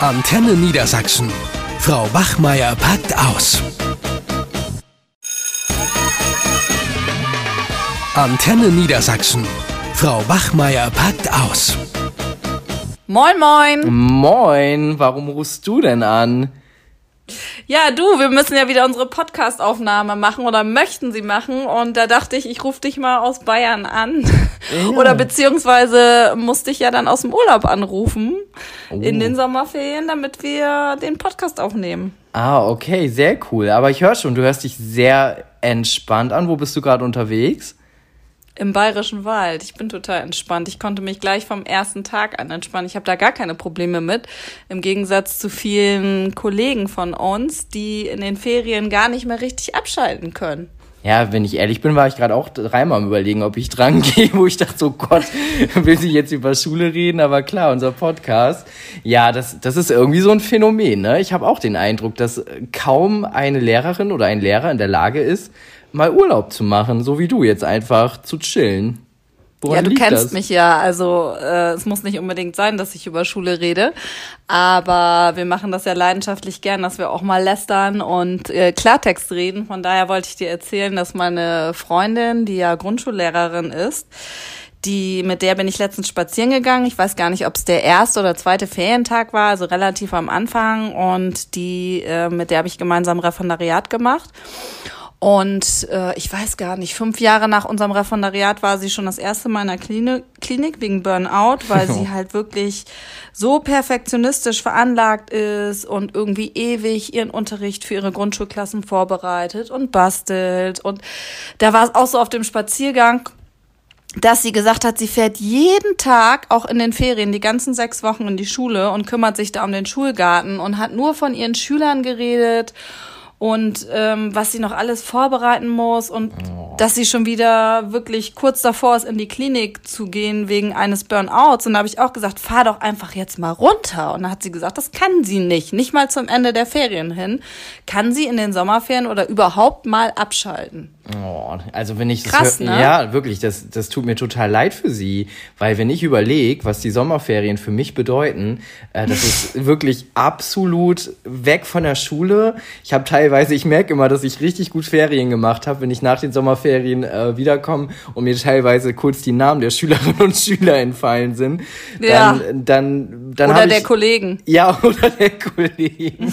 Antenne Niedersachsen. Frau Wachmeier packt aus. Antenne Niedersachsen. Frau Wachmeier packt aus. Moin, moin. Moin, warum rufst du denn an? Ja, du, wir müssen ja wieder unsere Podcast-Aufnahme machen oder möchten sie machen. Und da dachte ich, ich rufe dich mal aus Bayern an. Ja. Oder beziehungsweise musste ich ja dann aus dem Urlaub anrufen oh. in den Sommerferien, damit wir den Podcast aufnehmen. Ah, okay, sehr cool. Aber ich höre schon, du hörst dich sehr entspannt an. Wo bist du gerade unterwegs? Im Bayerischen Wald. Ich bin total entspannt. Ich konnte mich gleich vom ersten Tag an entspannen. Ich habe da gar keine Probleme mit. Im Gegensatz zu vielen Kollegen von uns, die in den Ferien gar nicht mehr richtig abschalten können. Ja, wenn ich ehrlich bin, war ich gerade auch dreimal am überlegen, ob ich dran gehe, wo ich dachte, so Gott, will sie jetzt über Schule reden? Aber klar, unser Podcast. Ja, das, das ist irgendwie so ein Phänomen. Ne? Ich habe auch den Eindruck, dass kaum eine Lehrerin oder ein Lehrer in der Lage ist, mal Urlaub zu machen, so wie du jetzt einfach zu chillen. Woran ja, du kennst das? mich ja. Also äh, es muss nicht unbedingt sein, dass ich über Schule rede, aber wir machen das ja leidenschaftlich gern, dass wir auch mal lästern und äh, Klartext reden. Von daher wollte ich dir erzählen, dass meine Freundin, die ja Grundschullehrerin ist, die, mit der bin ich letztens spazieren gegangen. Ich weiß gar nicht, ob es der erste oder zweite Ferientag war, also relativ am Anfang. Und die, äh, mit der habe ich gemeinsam Referendariat gemacht. Und äh, ich weiß gar nicht, fünf Jahre nach unserem Referendariat war sie schon das erste Mal in der Klinik, Klinik wegen Burnout, weil sie halt wirklich so perfektionistisch veranlagt ist und irgendwie ewig ihren Unterricht für ihre Grundschulklassen vorbereitet und bastelt. Und da war es auch so auf dem Spaziergang, dass sie gesagt hat, sie fährt jeden Tag, auch in den Ferien, die ganzen sechs Wochen in die Schule und kümmert sich da um den Schulgarten und hat nur von ihren Schülern geredet und ähm, was sie noch alles vorbereiten muss und oh. dass sie schon wieder wirklich kurz davor ist, in die Klinik zu gehen wegen eines Burnouts. Und da habe ich auch gesagt, fahr doch einfach jetzt mal runter. Und da hat sie gesagt, das kann sie nicht, nicht mal zum Ende der Ferien hin, kann sie in den Sommerferien oder überhaupt mal abschalten. Oh, also wenn ich Krass, das hör, ne? ja wirklich, das das tut mir total leid für sie, weil wenn ich überlege, was die Sommerferien für mich bedeuten, äh, das ist wirklich absolut weg von der Schule. Ich habe teilweise, ich merke immer, dass ich richtig gut Ferien gemacht habe, wenn ich nach den Sommerferien äh, wiederkomme und mir teilweise kurz die Namen der Schülerinnen und Schüler entfallen sind. Dann, ja. dann, dann oder der ich, Kollegen. Ja, oder der Kollegen.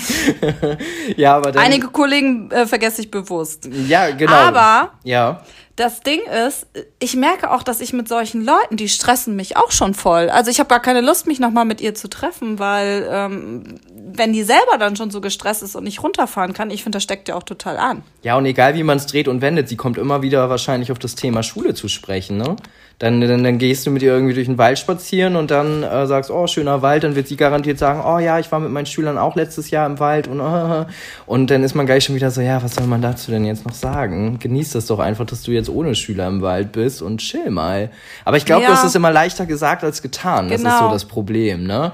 ja, aber dann, einige Kollegen äh, vergesse ich bewusst. Ja, genau. Aber aber ja. das Ding ist, ich merke auch, dass ich mit solchen Leuten, die stressen mich auch schon voll. Also ich habe gar keine Lust, mich nochmal mit ihr zu treffen, weil ähm, wenn die selber dann schon so gestresst ist und nicht runterfahren kann, ich finde, das steckt ja auch total an. Ja, und egal wie man es dreht und wendet, sie kommt immer wieder wahrscheinlich auf das Thema Schule zu sprechen, ne? Dann, dann, dann gehst du mit ihr irgendwie durch den Wald spazieren und dann äh, sagst, oh, schöner Wald, dann wird sie garantiert sagen, oh ja, ich war mit meinen Schülern auch letztes Jahr im Wald und uh, und dann ist man gleich schon wieder so, ja, was soll man dazu denn jetzt noch sagen? Genieß das doch einfach, dass du jetzt ohne Schüler im Wald bist und chill mal. Aber ich glaube, ja. das ist immer leichter gesagt als getan. Das genau. ist so genau. das Problem, ne?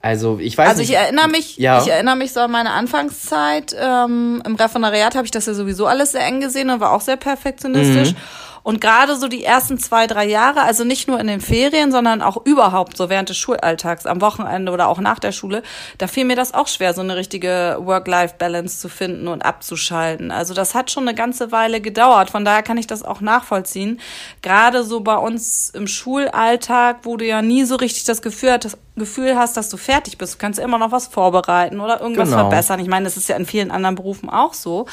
Also ich weiß Also ich nicht. erinnere mich, ja. ich erinnere mich so an meine Anfangszeit. Ähm, Im Referendariat habe ich das ja sowieso alles sehr eng gesehen und war auch sehr perfektionistisch. Mhm. Und gerade so die ersten zwei, drei Jahre, also nicht nur in den Ferien, sondern auch überhaupt so während des Schulalltags, am Wochenende oder auch nach der Schule, da fiel mir das auch schwer, so eine richtige Work-Life-Balance zu finden und abzuschalten. Also das hat schon eine ganze Weile gedauert. Von daher kann ich das auch nachvollziehen. Gerade so bei uns im Schulalltag, wo du ja nie so richtig das Gefühl hattest, Gefühl hast, dass du fertig bist. Du kannst immer noch was vorbereiten oder irgendwas genau. verbessern. Ich meine, das ist ja in vielen anderen Berufen auch so.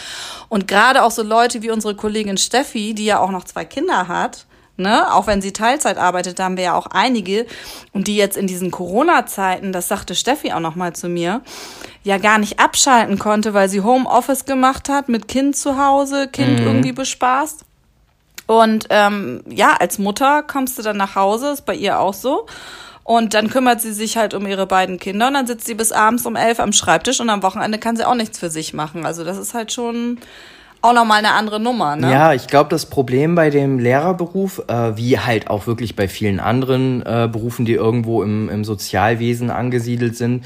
Und gerade auch so Leute wie unsere Kollegin Steffi, die ja auch noch zwei Kinder hat, ne, auch wenn sie Teilzeit arbeitet, da haben wir ja auch einige und die jetzt in diesen Corona-Zeiten, das sagte Steffi auch noch mal zu mir, ja gar nicht abschalten konnte, weil sie Homeoffice gemacht hat mit Kind zu Hause, Kind mhm. irgendwie bespaßt. Und ähm, ja, als Mutter kommst du dann nach Hause, ist bei ihr auch so. Und dann kümmert sie sich halt um ihre beiden Kinder und dann sitzt sie bis abends um elf am Schreibtisch und am Wochenende kann sie auch nichts für sich machen. Also das ist halt schon auch nochmal eine andere Nummer, ne? Ja, ich glaube, das Problem bei dem Lehrerberuf, äh, wie halt auch wirklich bei vielen anderen äh, Berufen, die irgendwo im, im Sozialwesen angesiedelt sind,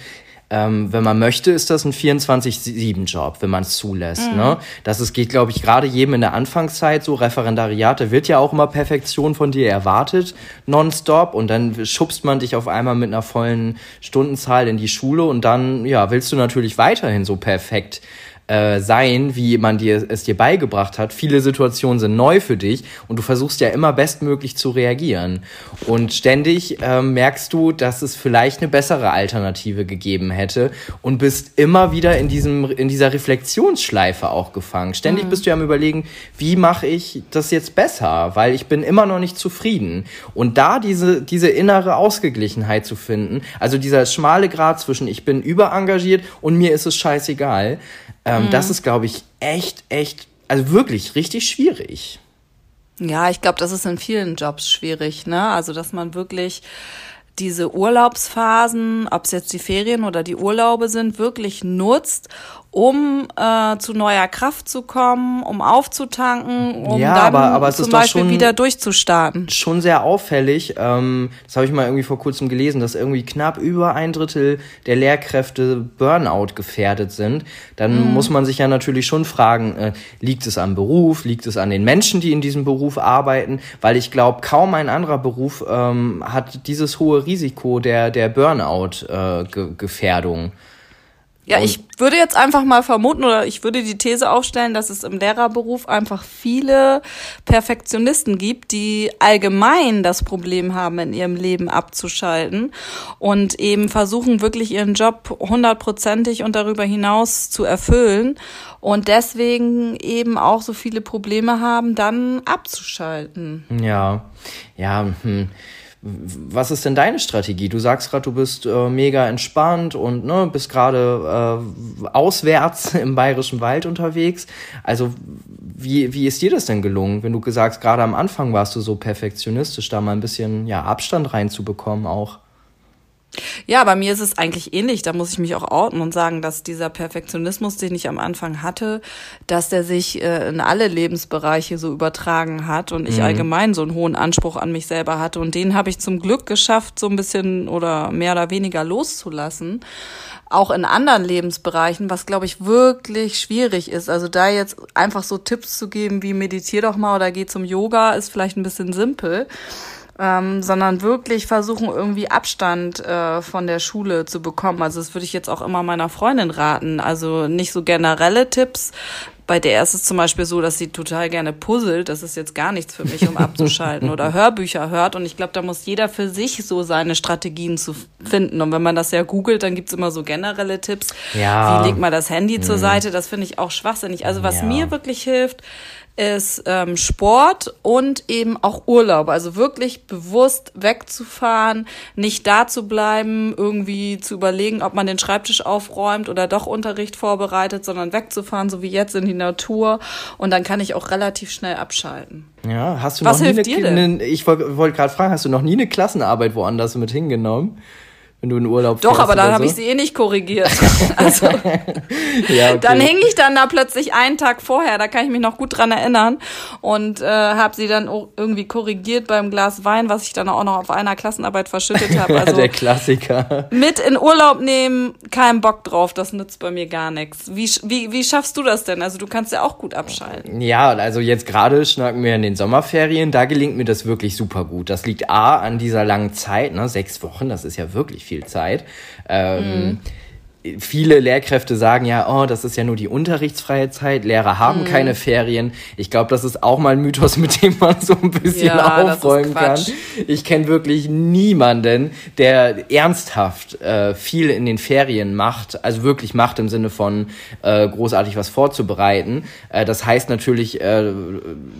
ähm, wenn man möchte, ist das ein 24-7-Job, wenn man es zulässt. Mhm. Ne? Das ist, geht, glaube ich, gerade jedem in der Anfangszeit so. Referendariate wird ja auch immer Perfektion von dir erwartet, nonstop. Und dann schubst man dich auf einmal mit einer vollen Stundenzahl in die Schule und dann, ja, willst du natürlich weiterhin so perfekt äh, sein, wie man dir es dir beigebracht hat. Viele Situationen sind neu für dich und du versuchst ja immer bestmöglich zu reagieren. Und ständig äh, merkst du, dass es vielleicht eine bessere Alternative gegeben hätte und bist immer wieder in diesem in dieser Reflexionsschleife auch gefangen. Ständig mhm. bist du ja am überlegen, wie mache ich das jetzt besser, weil ich bin immer noch nicht zufrieden. Und da diese diese innere Ausgeglichenheit zu finden, also dieser schmale Grad zwischen ich bin überengagiert und mir ist es scheißegal, ähm, mhm. Das ist, glaube ich, echt, echt, also wirklich richtig schwierig. Ja, ich glaube, das ist in vielen Jobs schwierig, ne? Also, dass man wirklich diese Urlaubsphasen, ob es jetzt die Ferien oder die Urlaube sind, wirklich nutzt, um äh, zu neuer Kraft zu kommen, um aufzutanken, um ja, dann aber, aber zum Beispiel wieder durchzustarten. Schon sehr auffällig. Ähm, das habe ich mal irgendwie vor kurzem gelesen, dass irgendwie knapp über ein Drittel der Lehrkräfte Burnout gefährdet sind. Dann mhm. muss man sich ja natürlich schon fragen, äh, liegt es am Beruf, liegt es an den Menschen, die in diesem Beruf arbeiten? Weil ich glaube, kaum ein anderer Beruf ähm, hat dieses hohe Risiko der, der Burnout-Gefährdung. Äh, ja, und ich würde jetzt einfach mal vermuten oder ich würde die These aufstellen, dass es im Lehrerberuf einfach viele Perfektionisten gibt, die allgemein das Problem haben, in ihrem Leben abzuschalten und eben versuchen, wirklich ihren Job hundertprozentig und darüber hinaus zu erfüllen und deswegen eben auch so viele Probleme haben, dann abzuschalten. Ja, ja, hm. Was ist denn deine Strategie? Du sagst gerade, du bist äh, mega entspannt und ne, bist gerade äh, auswärts im bayerischen Wald unterwegs. Also wie, wie ist dir das denn gelungen, wenn du gesagt gerade am Anfang warst du so perfektionistisch, da mal ein bisschen ja, Abstand reinzubekommen auch? Ja, bei mir ist es eigentlich ähnlich. Da muss ich mich auch outen und sagen, dass dieser Perfektionismus, den ich am Anfang hatte, dass der sich äh, in alle Lebensbereiche so übertragen hat und ich mhm. allgemein so einen hohen Anspruch an mich selber hatte. Und den habe ich zum Glück geschafft, so ein bisschen oder mehr oder weniger loszulassen. Auch in anderen Lebensbereichen, was glaube ich wirklich schwierig ist. Also da jetzt einfach so Tipps zu geben, wie meditier doch mal oder geh zum Yoga, ist vielleicht ein bisschen simpel ähm, sondern wirklich versuchen, irgendwie Abstand äh, von der Schule zu bekommen. Also das würde ich jetzt auch immer meiner Freundin raten. Also nicht so generelle Tipps. Bei der ist es zum Beispiel so, dass sie total gerne puzzelt. Das ist jetzt gar nichts für mich, um abzuschalten oder Hörbücher hört. Und ich glaube, da muss jeder für sich so seine Strategien zu finden. Und wenn man das ja googelt, dann gibt's immer so generelle Tipps. Ja. Wie legt man das Handy mhm. zur Seite? Das finde ich auch schwachsinnig. Also was ja. mir wirklich hilft, ist ähm, Sport und eben auch Urlaub. Also wirklich bewusst wegzufahren, nicht da zu bleiben, irgendwie zu überlegen, ob man den Schreibtisch aufräumt oder doch Unterricht vorbereitet, sondern wegzufahren, so wie jetzt in die Natur. Und dann kann ich auch relativ schnell abschalten. Ja, hast du Was noch hilft nie eine, dir denn? Eine, ich wollte wollt gerade fragen, hast du noch nie eine Klassenarbeit woanders mit hingenommen? Wenn du in Urlaub Doch, aber dann so. habe ich sie eh nicht korrigiert. also, ja, okay. Dann hing ich dann da plötzlich einen Tag vorher, da kann ich mich noch gut dran erinnern und äh, habe sie dann irgendwie korrigiert beim Glas Wein, was ich dann auch noch auf einer Klassenarbeit verschüttet habe. Also Der Klassiker. Mit in Urlaub nehmen, kein Bock drauf, das nützt bei mir gar nichts. Wie, wie, wie schaffst du das denn? Also du kannst ja auch gut abschalten. Ja, also jetzt gerade schnacken wir in den Sommerferien, da gelingt mir das wirklich super gut. Das liegt A an dieser langen Zeit, ne, sechs Wochen, das ist ja wirklich viel viel Zeit. Ähm, mhm viele Lehrkräfte sagen ja, oh, das ist ja nur die unterrichtsfreie Zeit, Lehrer haben mhm. keine Ferien. Ich glaube, das ist auch mal ein Mythos, mit dem man so ein bisschen ja, aufräumen kann. Ich kenne wirklich niemanden, der ernsthaft äh, viel in den Ferien macht, also wirklich macht im Sinne von äh, großartig was vorzubereiten. Äh, das heißt natürlich äh,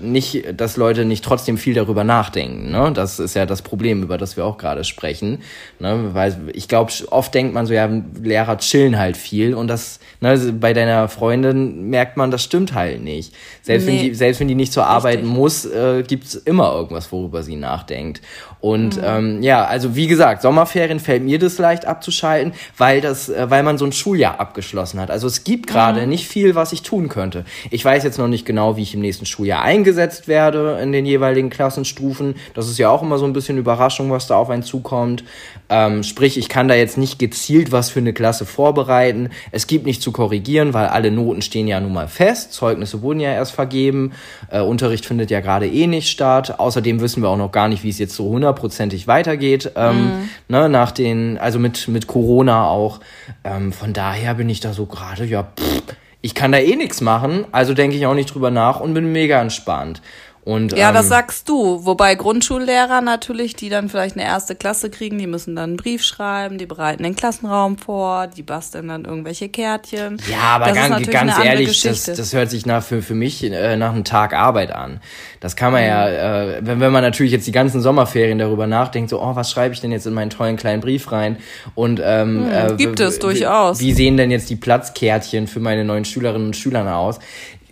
nicht, dass Leute nicht trotzdem viel darüber nachdenken. Ne? Das ist ja das Problem, über das wir auch gerade sprechen. Ne? Weil ich glaube, oft denkt man so, ja, Lehrer chillen halt viel und das, ne, bei deiner Freundin merkt man, das stimmt halt nicht. Selbst, nee. wenn, die, selbst wenn die nicht zur arbeiten muss, äh, gibt's immer irgendwas, worüber sie nachdenkt. Und mhm. ähm, ja, also wie gesagt, Sommerferien fällt mir das leicht abzuschalten, weil das, äh, weil man so ein Schuljahr abgeschlossen hat. Also es gibt gerade mhm. nicht viel, was ich tun könnte. Ich weiß jetzt noch nicht genau, wie ich im nächsten Schuljahr eingesetzt werde in den jeweiligen Klassenstufen. Das ist ja auch immer so ein bisschen Überraschung, was da auf einen zukommt. Ähm, sprich, ich kann da jetzt nicht gezielt was für eine Klasse vorbereiten. Es gibt nicht zu korrigieren, weil alle Noten stehen ja nun mal fest. Zeugnisse wurden ja erst vergeben. Äh, Unterricht findet ja gerade eh nicht statt. Außerdem wissen wir auch noch gar nicht, wie es jetzt so hundertprozentig weitergeht. Ähm, mhm. ne, nach den, also mit, mit Corona auch. Ähm, von daher bin ich da so gerade, ja, pff, ich kann da eh nichts machen. Also denke ich auch nicht drüber nach und bin mega entspannt. Und, ja, ähm, das sagst du. Wobei Grundschullehrer natürlich, die dann vielleicht eine erste Klasse kriegen, die müssen dann einen Brief schreiben, die bereiten den Klassenraum vor, die basteln dann irgendwelche Kärtchen. Ja, aber das ganz, ganz ehrlich, das, das hört sich nach, für, für mich äh, nach einem Tag Arbeit an. Das kann man mhm. ja, äh, wenn, wenn man natürlich jetzt die ganzen Sommerferien darüber nachdenkt, so, oh, was schreibe ich denn jetzt in meinen tollen kleinen Brief rein? Und ähm, mhm, äh, gibt es durchaus. Wie sehen denn jetzt die Platzkärtchen für meine neuen Schülerinnen und Schüler aus?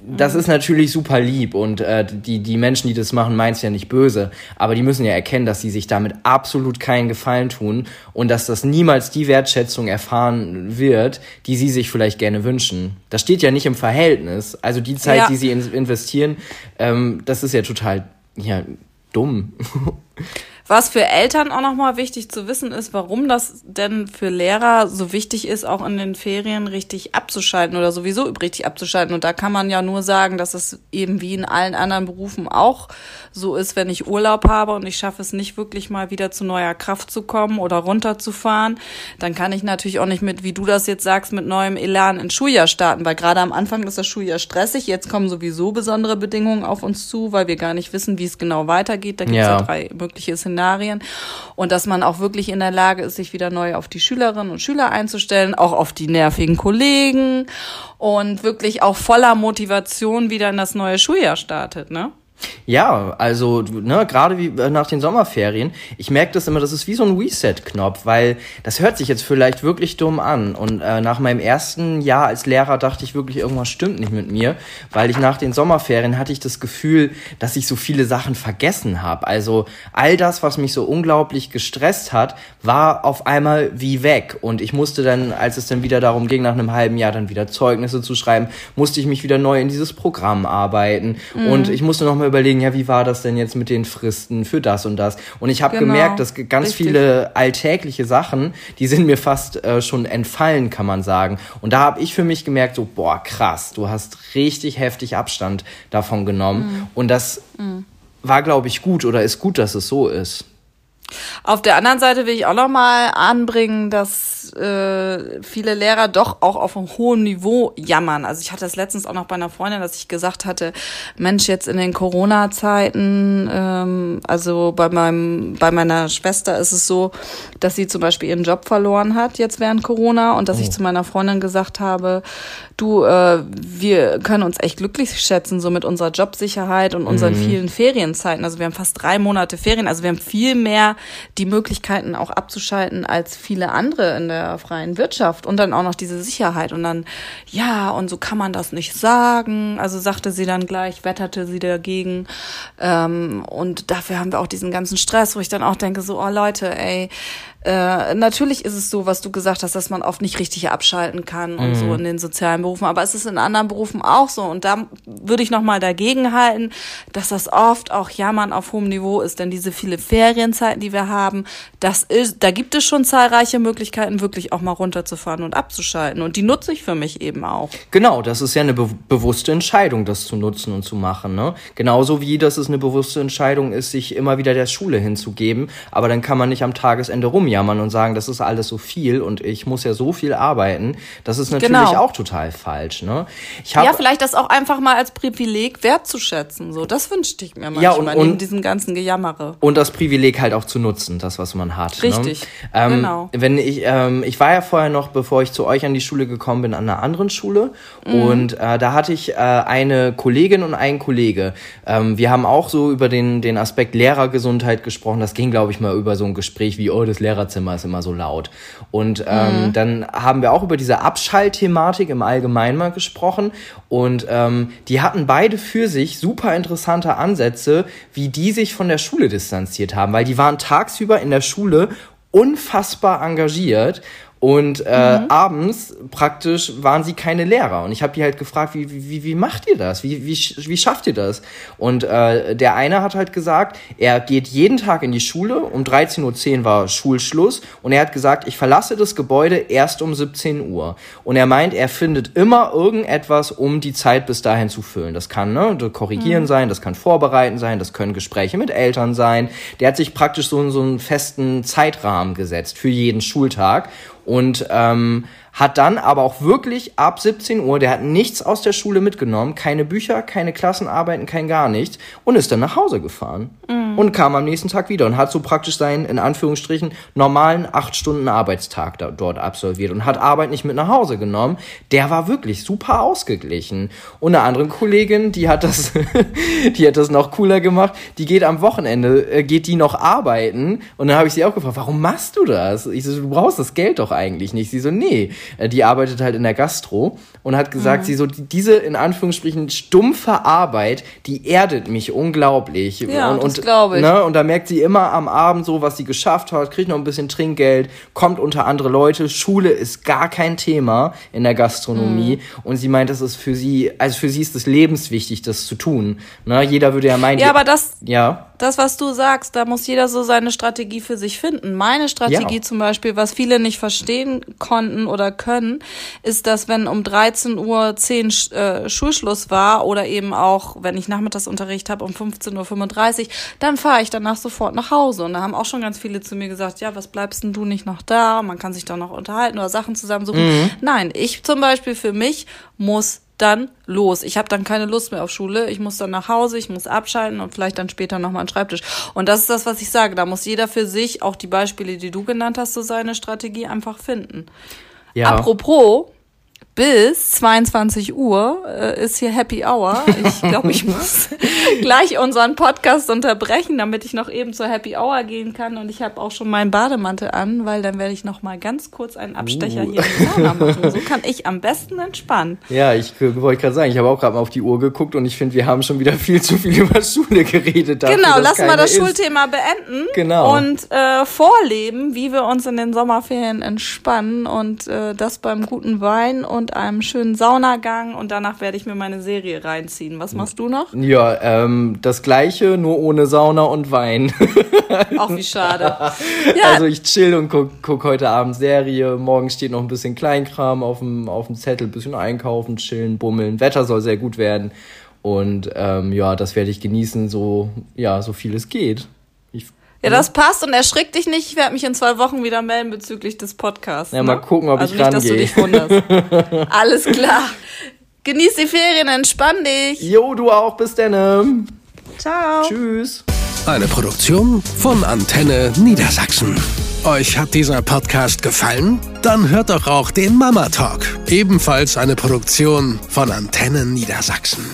Das ist natürlich super lieb und äh, die, die Menschen, die das machen, meinen es ja nicht böse, aber die müssen ja erkennen, dass sie sich damit absolut keinen Gefallen tun und dass das niemals die Wertschätzung erfahren wird, die sie sich vielleicht gerne wünschen. Das steht ja nicht im Verhältnis. Also die Zeit, ja. die sie in investieren, ähm, das ist ja total ja, dumm. Was für Eltern auch nochmal wichtig zu wissen ist, warum das denn für Lehrer so wichtig ist, auch in den Ferien richtig abzuschalten oder sowieso richtig abzuschalten. Und da kann man ja nur sagen, dass es eben wie in allen anderen Berufen auch so ist, wenn ich Urlaub habe und ich schaffe es nicht wirklich mal wieder zu neuer Kraft zu kommen oder runterzufahren, dann kann ich natürlich auch nicht mit, wie du das jetzt sagst, mit neuem Elan ins Schuljahr starten, weil gerade am Anfang ist das Schuljahr stressig. Jetzt kommen sowieso besondere Bedingungen auf uns zu, weil wir gar nicht wissen, wie es genau weitergeht. Da gibt es ja. ja drei mögliche Szenarien. Szenarien und dass man auch wirklich in der Lage ist, sich wieder neu auf die Schülerinnen und Schüler einzustellen, auch auf die nervigen Kollegen und wirklich auch voller Motivation wieder in das neue Schuljahr startet, ne? Ja, also ne, gerade wie äh, nach den Sommerferien, ich merke das immer, das ist wie so ein Reset-Knopf, weil das hört sich jetzt vielleicht wirklich dumm an. Und äh, nach meinem ersten Jahr als Lehrer dachte ich wirklich, irgendwas stimmt nicht mit mir, weil ich nach den Sommerferien hatte ich das Gefühl, dass ich so viele Sachen vergessen habe. Also all das, was mich so unglaublich gestresst hat, war auf einmal wie weg. Und ich musste dann, als es dann wieder darum ging, nach einem halben Jahr dann wieder Zeugnisse zu schreiben, musste ich mich wieder neu in dieses Programm arbeiten. Mhm. Und ich musste nochmal überlegen, ja, wie war das denn jetzt mit den Fristen für das und das? Und ich habe genau, gemerkt, dass ganz richtig. viele alltägliche Sachen, die sind mir fast äh, schon entfallen, kann man sagen. Und da habe ich für mich gemerkt, so, boah, krass, du hast richtig heftig Abstand davon genommen. Mhm. Und das mhm. war, glaube ich, gut oder ist gut, dass es so ist. Auf der anderen Seite will ich auch noch mal anbringen, dass äh, viele Lehrer doch auch auf einem hohen Niveau jammern. Also ich hatte das letztens auch noch bei einer Freundin, dass ich gesagt hatte, Mensch, jetzt in den Corona-Zeiten, ähm, also bei meinem, bei meiner Schwester ist es so, dass sie zum Beispiel ihren Job verloren hat jetzt während Corona und dass oh. ich zu meiner Freundin gesagt habe, du, äh, wir können uns echt glücklich schätzen, so mit unserer Jobsicherheit und unseren mhm. vielen Ferienzeiten. Also wir haben fast drei Monate Ferien, also wir haben viel mehr die Möglichkeiten auch abzuschalten als viele andere in der freien Wirtschaft und dann auch noch diese Sicherheit und dann, ja, und so kann man das nicht sagen. Also sagte sie dann gleich, wetterte sie dagegen. Ähm, und dafür haben wir auch diesen ganzen Stress, wo ich dann auch denke, so, oh Leute, ey, äh, natürlich ist es so, was du gesagt hast, dass man oft nicht richtig abschalten kann und mhm. so in den sozialen Berufen, aber es ist in anderen Berufen auch so und da würde ich noch mal dagegen halten, dass das oft auch Jammern auf hohem Niveau ist, denn diese viele Ferienzeiten, die wir haben, das ist, da gibt es schon zahlreiche Möglichkeiten, wirklich auch mal runterzufahren und abzuschalten und die nutze ich für mich eben auch. Genau, das ist ja eine be bewusste Entscheidung, das zu nutzen und zu machen, ne? Genauso wie das es eine bewusste Entscheidung ist, sich immer wieder der Schule hinzugeben, aber dann kann man nicht am Tagesende rum rumjammern und sagen, das ist alles so viel und ich muss ja so viel arbeiten, das ist natürlich genau. auch total falsch. Ne? Ich hab, ja, vielleicht das auch einfach mal als Privileg wertzuschätzen. So, das wünschte ich mir manchmal ja, und, und, neben diesem ganzen Gejammere. Und das Privileg halt auch zu nutzen, das, was man hat. Ne? Richtig. Ne? Ähm, genau. Wenn ich, ähm, ich war ja vorher noch, bevor ich zu euch an die Schule gekommen bin, an einer anderen Schule. Mhm. Und äh, da hatte ich äh, eine Kollegin und einen Kollege. Ähm, wir haben auch so über den, den Aspekt Lehrergesundheit gesprochen. Das ging, glaube ich, mal über so ein Gespräch wie, oh, das Lehrer Lehrerzimmer ist immer so laut. Und ähm, mhm. dann haben wir auch über diese Abschaltthematik im Allgemeinen mal gesprochen. Und ähm, die hatten beide für sich super interessante Ansätze, wie die sich von der Schule distanziert haben, weil die waren tagsüber in der Schule unfassbar engagiert Und äh, mhm. abends praktisch waren sie keine Lehrer. Und ich habe die halt gefragt, wie, wie, wie macht ihr das? Wie, wie, wie schafft ihr das? Und äh, der eine hat halt gesagt, er geht jeden Tag in die Schule. Um 13.10 Uhr war Schulschluss. Und er hat gesagt, ich verlasse das Gebäude erst um 17 Uhr. Und er meint, er findet immer irgendetwas, um die Zeit bis dahin zu füllen. Das kann ne, korrigieren mhm. sein, das kann vorbereiten sein, das können Gespräche mit Eltern sein. Der hat sich praktisch so, so einen festen Zeitrahmen gesetzt für jeden Schultag. Und ähm, hat dann aber auch wirklich ab 17 Uhr, der hat nichts aus der Schule mitgenommen, keine Bücher, keine Klassenarbeiten, kein gar nichts und ist dann nach Hause gefahren mhm. Und kam am nächsten Tag wieder und hat so praktisch seinen, in Anführungsstrichen, normalen acht Stunden Arbeitstag da, dort absolviert und hat Arbeit nicht mit nach Hause genommen. Der war wirklich super ausgeglichen. Und eine andere Kollegin, die hat das, die hat das noch cooler gemacht, die geht am Wochenende, äh, geht die noch arbeiten und dann habe ich sie auch gefragt, warum machst du das? Ich so, du brauchst das Geld doch eigentlich nicht. Sie so, nee, äh, die arbeitet halt in der Gastro und hat gesagt, mhm. sie so, diese in Anführungsstrichen stumpfe Arbeit, die erdet mich unglaublich. Ja, und, das glaube ich. Ne, und da merkt sie immer am Abend so, was sie geschafft hat, kriegt noch ein bisschen Trinkgeld, kommt unter andere Leute. Schule ist gar kein Thema in der Gastronomie. Mhm. Und sie meint, das ist für sie, also für sie ist es lebenswichtig, das zu tun. Ne, jeder würde ja meinen. Ja, aber das, ja. das, was du sagst, da muss jeder so seine Strategie für sich finden. Meine Strategie ja. zum Beispiel, was viele nicht verstehen konnten oder können, ist, dass wenn um 13 Uhr 10 äh, Schulschluss war oder eben auch, wenn ich Nachmittagsunterricht habe um 15.35 Uhr, dann fahre ich danach sofort nach Hause. Und da haben auch schon ganz viele zu mir gesagt, ja, was bleibst denn du nicht noch da? Man kann sich doch noch unterhalten oder Sachen zusammensuchen. Mhm. Nein, ich zum Beispiel für mich muss dann los. Ich habe dann keine Lust mehr auf Schule. Ich muss dann nach Hause, ich muss abschalten und vielleicht dann später nochmal den Schreibtisch. Und das ist das, was ich sage. Da muss jeder für sich, auch die Beispiele, die du genannt hast, so seine Strategie einfach finden. Ja. Apropos, bis 22 Uhr äh, ist hier Happy Hour. Ich glaube, ich muss gleich unseren Podcast unterbrechen, damit ich noch eben zur Happy Hour gehen kann. Und ich habe auch schon meinen Bademantel an, weil dann werde ich noch mal ganz kurz einen Abstecher uh. hier in die Sauna machen. So kann ich am besten entspannen. Ja, ich wollte gerade sagen, ich habe auch gerade mal auf die Uhr geguckt und ich finde, wir haben schon wieder viel zu viel über Schule geredet. Dafür, genau, lass mal das ist. Schulthema beenden genau. und äh, vorleben, wie wir uns in den Sommerferien entspannen und äh, das beim guten Wein und und einem schönen Saunagang und danach werde ich mir meine Serie reinziehen. Was machst du noch? Ja, ähm, das gleiche, nur ohne Sauna und Wein. Auch wie schade. Ja. Also ich chill und guck, guck heute Abend Serie. Morgen steht noch ein bisschen Kleinkram auf dem, auf dem Zettel, bisschen einkaufen, chillen, bummeln. Wetter soll sehr gut werden. Und ähm, ja, das werde ich genießen, so, ja, so viel es geht. Ja, das passt und erschrick dich nicht. Ich werde mich in zwei Wochen wieder melden bezüglich des Podcasts. Ja, ne? mal gucken, ob also ich nicht, rangehe. dass du dich wunderst. Alles klar. Genieß die Ferien, entspann dich. Jo, du auch. Bis dann. Ciao. Tschüss. Eine Produktion von Antenne Niedersachsen. Euch hat dieser Podcast gefallen? Dann hört doch auch den Mama Talk. Ebenfalls eine Produktion von Antenne Niedersachsen.